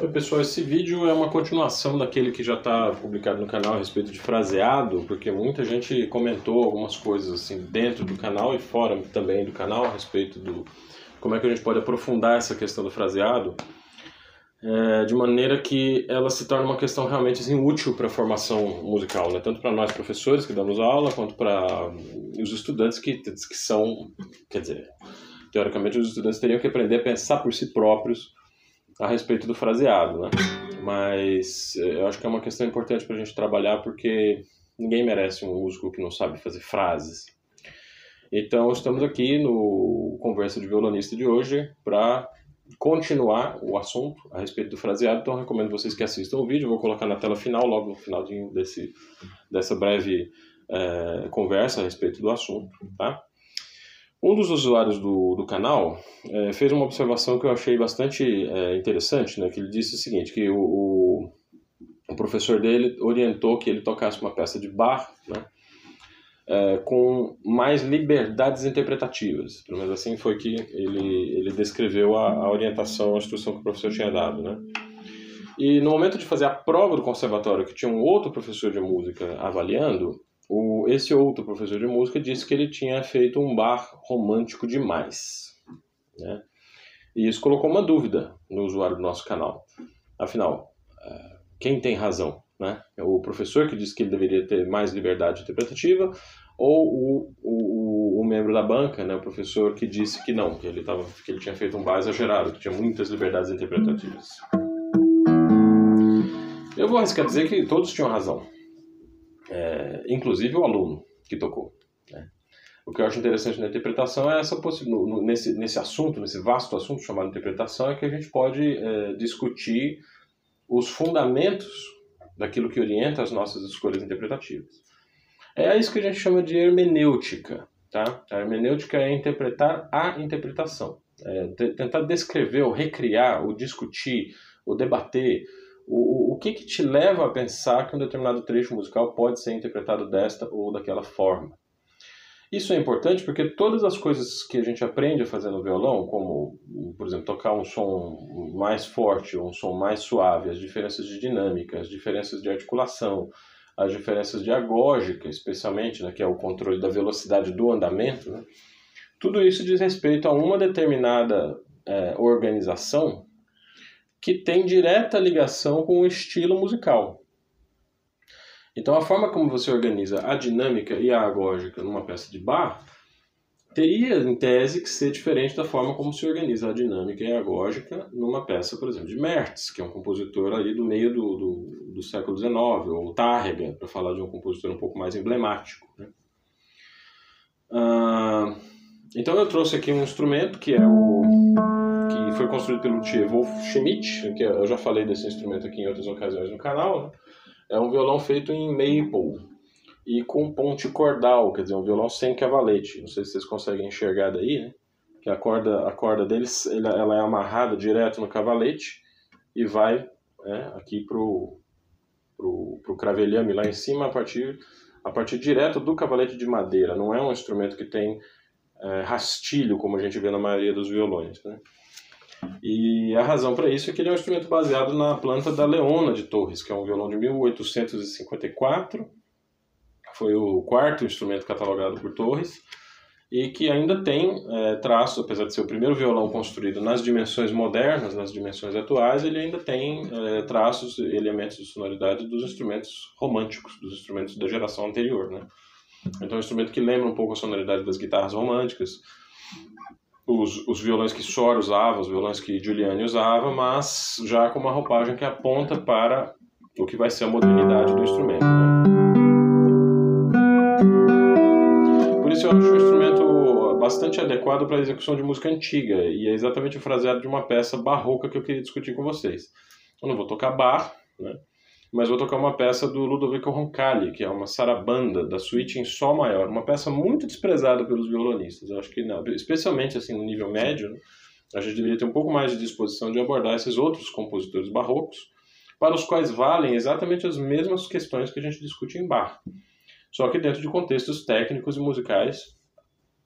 Oi pessoal, esse vídeo é uma continuação daquele que já está publicado no canal a respeito de fraseado, porque muita gente comentou algumas coisas assim dentro do canal e fora também do canal a respeito do como é que a gente pode aprofundar essa questão do fraseado é, de maneira que ela se torne uma questão realmente assim, útil para a formação musical, né? tanto para nós professores que damos aula, quanto para os estudantes que, que são, quer dizer, teoricamente os estudantes teriam que aprender a pensar por si próprios a respeito do fraseado, né? Mas eh, eu acho que é uma questão importante para a gente trabalhar porque ninguém merece um músico que não sabe fazer frases. Então estamos aqui no Conversa de Violonista de hoje para continuar o assunto a respeito do fraseado. Então recomendo vocês que assistam o vídeo. Eu vou colocar na tela final, logo no finalzinho desse, dessa breve é, conversa a respeito do assunto, tá? Um dos usuários do, do canal é, fez uma observação que eu achei bastante é, interessante, né, que ele disse o seguinte, que o, o, o, professor dele orientou que ele tocasse uma peça de Bach né, é, com mais liberdades interpretativas. Pelo menos assim foi que ele, ele descreveu a, a orientação, a instrução que o professor tinha dado. Né? E no momento de fazer a prova do conservatório, que tinha um outro professor de música avaliando, esse outro professor de música disse que ele tinha feito um bar romântico demais. Né? E isso colocou uma dúvida no usuário do nosso canal. Afinal, é, quem tem razão? Né? É o professor que disse que ele deveria ter mais liberdade interpretativa ou o, o, o membro da banca, né? o professor que disse que não, que ele, tava, que ele tinha feito um bar exagerado, que tinha muitas liberdades interpretativas. Eu vou arriscar dizer que todos tinham razão é, inclusive o aluno que tocou. Né? O que eu acho interessante na interpretação é essa possibilidade, nesse, nesse assunto, nesse vasto assunto chamado interpretação, é que a gente pode é, discutir os fundamentos daquilo que orienta as nossas escolhas interpretativas. É isso que a gente chama de hermenêutica. Tá? A hermenêutica é interpretar a interpretação. É tentar descrever, ou recriar, ou discutir, ou debater o, o que, que te leva a pensar que um determinado trecho musical pode ser interpretado desta ou daquela forma? Isso é importante porque todas as coisas que a gente aprende a fazer no violão, como, por exemplo, tocar um som mais forte ou um som mais suave, as diferenças de dinâmica, as diferenças de articulação, as diferenças de agógica, especialmente, né, que é o controle da velocidade do andamento, né, tudo isso diz respeito a uma determinada é, organização que tem direta ligação com o estilo musical. Então, a forma como você organiza a dinâmica e a agógica numa peça de bar teria, em tese, que ser diferente da forma como se organiza a dinâmica e a agógica numa peça, por exemplo, de Mertz, que é um compositor ali do meio do, do, do século XIX, ou Tárrega, para falar de um compositor um pouco mais emblemático. Né? Ah, então, eu trouxe aqui um instrumento que é o que foi construído pelo Wolf Schmidt, que eu já falei desse instrumento aqui em outras ocasiões no canal. Né? É um violão feito em maple e com ponte cordal, quer dizer, um violão sem cavalete. Não sei se vocês conseguem enxergar daí, né? Que a corda, a corda deles, ela é amarrada direto no cavalete e vai né, aqui pro, pro, pro cravelhame lá em cima a partir a partir direto do cavalete de madeira. Não é um instrumento que tem é, rastilho como a gente vê na maioria dos violões, né? E a razão para isso é que ele é um instrumento baseado na planta da Leona de Torres, que é um violão de 1854. Foi o quarto instrumento catalogado por Torres e que ainda tem é, traços, apesar de ser o primeiro violão construído nas dimensões modernas, nas dimensões atuais, ele ainda tem é, traços, elementos de sonoridade dos instrumentos românticos, dos instrumentos da geração anterior, né? Então é um instrumento que lembra um pouco a sonoridade das guitarras românticas, os, os violões que Sor usava, os violões que Giuliani usava, mas já com uma roupagem que aponta para o que vai ser a modernidade do instrumento. Né? Por isso eu acho um instrumento bastante adequado para a execução de música antiga, e é exatamente o fraseado de uma peça barroca que eu queria discutir com vocês. Eu não vou tocar bar, né? Mas vou tocar uma peça do Ludovico Roncalli, que é uma sarabanda da suíte em sol maior, uma peça muito desprezada pelos violonistas. Eu acho que, não, especialmente assim no nível médio, né, a gente deveria ter um pouco mais de disposição de abordar esses outros compositores barrocos, para os quais valem exatamente as mesmas questões que a gente discute em Bach, só que dentro de contextos técnicos e musicais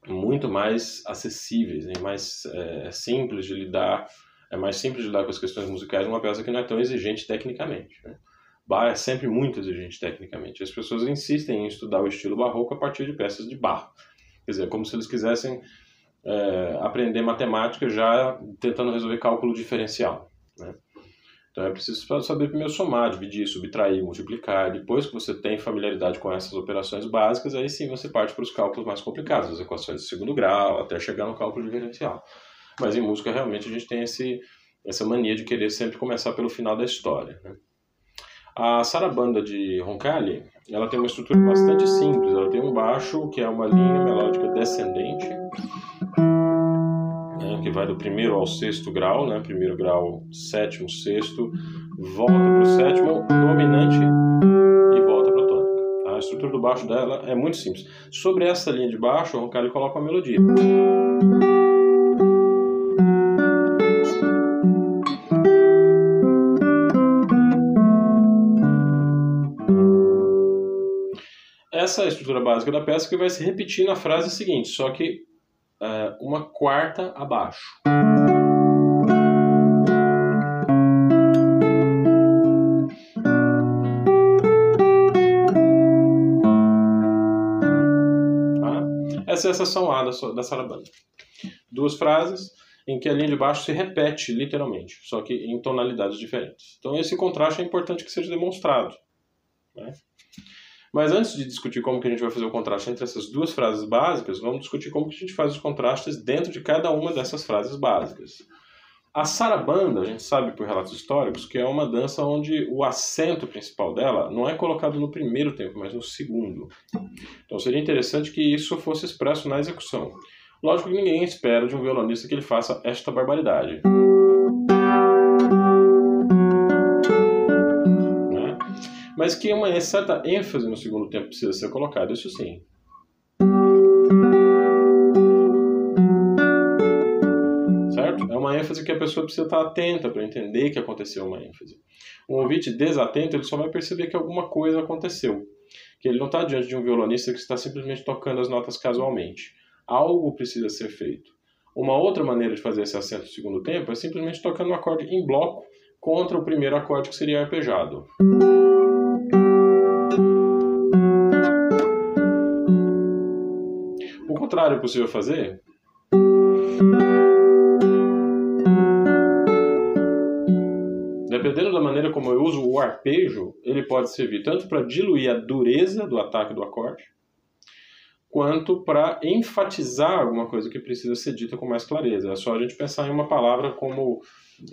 muito mais acessíveis, né, mais é, simples de lidar É mais simples de lidar com as questões musicais numa peça que não é tão exigente tecnicamente. Né? É sempre muito exigente tecnicamente. As pessoas insistem em estudar o estilo barroco a partir de peças de Bach. Quer dizer, como se eles quisessem é, aprender matemática já tentando resolver cálculo diferencial. Né? Então é preciso saber primeiro somar, dividir, subtrair, multiplicar. Depois que você tem familiaridade com essas operações básicas, aí sim você parte para os cálculos mais complicados, as equações de segundo grau, até chegar no cálculo diferencial. Mas em música realmente a gente tem esse, essa mania de querer sempre começar pelo final da história. Né? A sarabanda de Roncalli, ela tem uma estrutura bastante simples. Ela tem um baixo que é uma linha melódica descendente que vai do primeiro ao sexto grau, né? Primeiro grau, sétimo, sexto, volta para o sétimo, dominante e volta para a tônica. A estrutura do baixo dela é muito simples. Sobre essa linha de baixo, o Roncalli coloca uma melodia. Essa estrutura básica da peça que vai se repetir na frase seguinte, só que uh, uma quarta abaixo. Tá? Essa é a seção A da, da sarabanda. Duas frases em que a linha de baixo se repete literalmente, só que em tonalidades diferentes. Então esse contraste é importante que seja demonstrado. Né? Mas antes de discutir como que a gente vai fazer o contraste entre essas duas frases básicas, vamos discutir como que a gente faz os contrastes dentro de cada uma dessas frases básicas. A sarabanda, a gente sabe por relatos históricos, que é uma dança onde o acento principal dela não é colocado no primeiro tempo, mas no segundo. Então seria interessante que isso fosse expresso na execução. Lógico que ninguém espera de um violonista que ele faça esta barbaridade. Mas que uma certa ênfase no segundo tempo precisa ser colocada, isso sim. Certo? É uma ênfase que a pessoa precisa estar atenta para entender que aconteceu uma ênfase. Um ouvinte desatento, ele só vai perceber que alguma coisa aconteceu. Que ele não está diante de um violonista que está simplesmente tocando as notas casualmente. Algo precisa ser feito. Uma outra maneira de fazer esse acento no segundo tempo é simplesmente tocando um acorde em bloco contra o primeiro acorde que seria arpejado. Contrário é possível fazer? Dependendo da maneira como eu uso o arpejo, ele pode servir tanto para diluir a dureza do ataque do acorde, quanto para enfatizar alguma coisa que precisa ser dita com mais clareza. É só a gente pensar em uma palavra como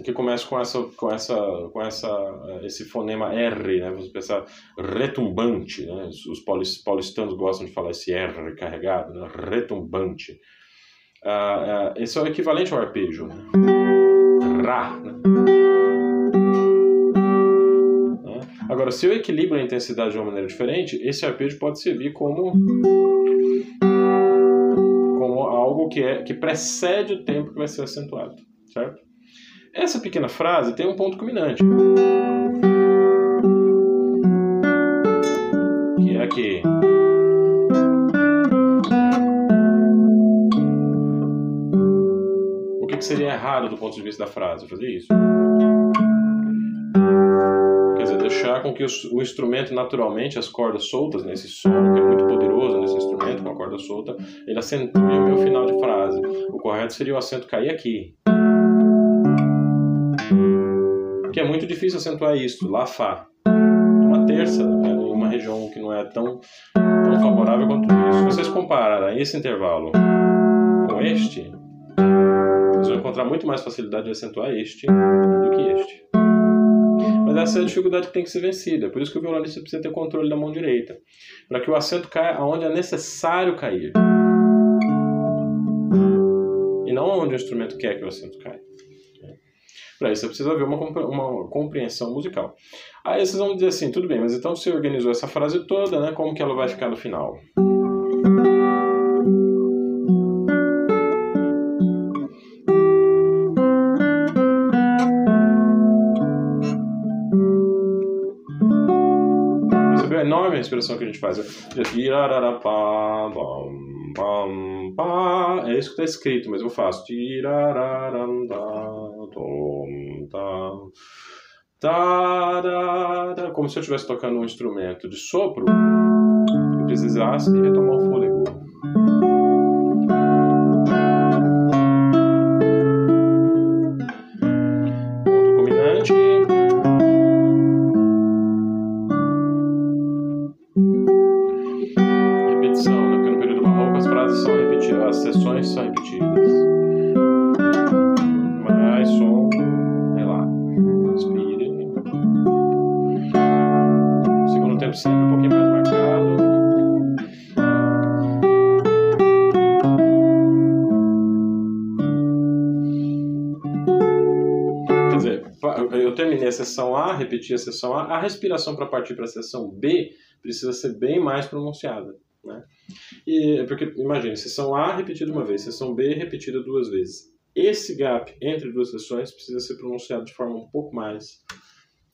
que começa com essa com essa com essa eh, esse fonema R, né? Você pensar retumbante, né? Os paulistanos gostam de falar esse R carregado, né? retumbante. Uh, uh, esse é o equivalente ao arpejo, né? Rá. Né? né? Agora, se eu equilibro a intensidade de uma maneira diferente, esse arpejo pode servir como que é que precede o tempo que vai ser acentuado, certo? Essa pequena frase tem um ponto culminante. Que é aqui. O que, seria errado do ponto de vista da frase? Fazer isso. Deixar com que o, instrumento naturalmente, as cordas soltas nesse som, que é muito poderoso nesse instrumento, com a corda solta, ele acentue o meu final de frase. O correto seria o acento cair aqui. que é muito difícil acentuar isso, lá Fá. Uma terça, né, em uma região que não é tão, tão favorável quanto isso. Se vocês compararem esse intervalo com este, vocês vão encontrar muito mais facilidade de acentuar este do que este. Mas essa é a dificuldade que tem que ser vencida. Por isso que o violonista precisa ter controle da mão direita. Para que o acento caia aonde é necessário cair. E não onde o instrumento quer que o acento caia. Para isso você precisa ver uma, uma compreensão musical. Aí vocês vão dizer assim, tudo bem, mas então você organizou essa frase toda, né? Como que ela vai ficar no final? Respiração que a gente faz? É isso que está escrito, mas eu faço. Tarara, como se eu estivesse tocando um instrumento de sopro e precisasse retomar o fôlego. As sessões são repetidas. Mais som, relaxa, respire. Segundo tempo sempre um pouquinho mais marcado. Quer dizer, eu terminei a sessão A, repeti a sessão A, a respiração para partir para a sessão B precisa ser bem mais pronunciada. E, porque, imagine, sessão A repetida uma vez, sessão B repetida duas vezes. Esse gap entre duas sessões precisa ser pronunciado de forma um pouco mais,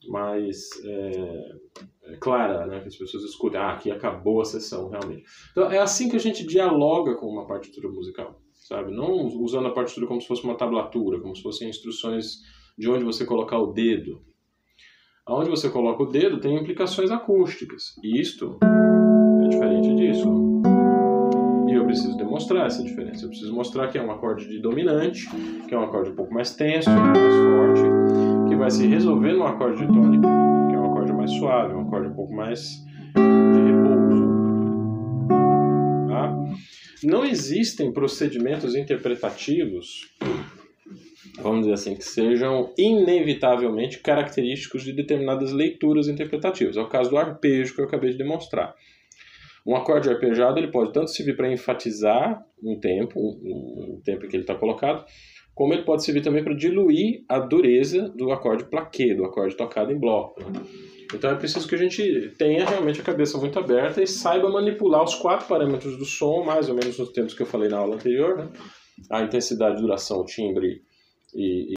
mais é, é, clara, né? que as pessoas escutem, ah, aqui acabou a sessão, realmente. Então, é assim que a gente dialoga com uma partitura musical, sabe? Não usando a partitura como se fosse uma tablatura, como se fossem instruções de onde você colocar o dedo. Aonde você coloca o dedo tem implicações acústicas. E isto é diferente disso. Preciso demonstrar essa diferença. Eu preciso mostrar que é um acorde de dominante, que é um acorde um pouco mais tenso, mais forte, que vai se resolver num acorde de tônica, que é um acorde mais suave, um acorde um pouco mais de repouso. Tá? Não existem procedimentos interpretativos vamos dizer assim, que sejam inevitavelmente característicos de determinadas leituras interpretativas. É o caso do arpejo que eu acabei de demonstrar. Um acorde arpejado ele pode tanto servir para enfatizar um tempo, um, um tempo em que ele está colocado, como ele pode servir também para diluir a dureza do acorde plaqué, do acorde tocado em bloco. Né? Então é preciso que a gente tenha realmente a cabeça muito aberta e saiba manipular os quatro parâmetros do som, mais ou menos nos termos que eu falei na aula anterior, né? a intensidade, duração, timbre e,